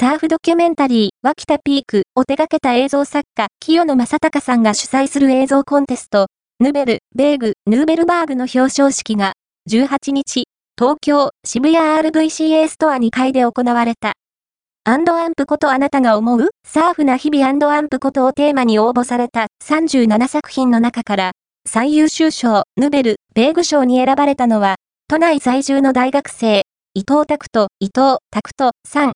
サーフドキュメンタリー、脇田ピークを手掛けた映像作家、清野正隆さんが主催する映像コンテスト、ヌベル、ベーグ、ヌーベルバーグの表彰式が、18日、東京、渋谷 RVCA ストア2階で行われた。アンドアンプことあなたが思うサーフな日々アンドアンプことをテーマに応募された37作品の中から、最優秀賞、ヌベル、ベーグ賞に選ばれたのは、都内在住の大学生、伊藤拓人、伊藤拓人さん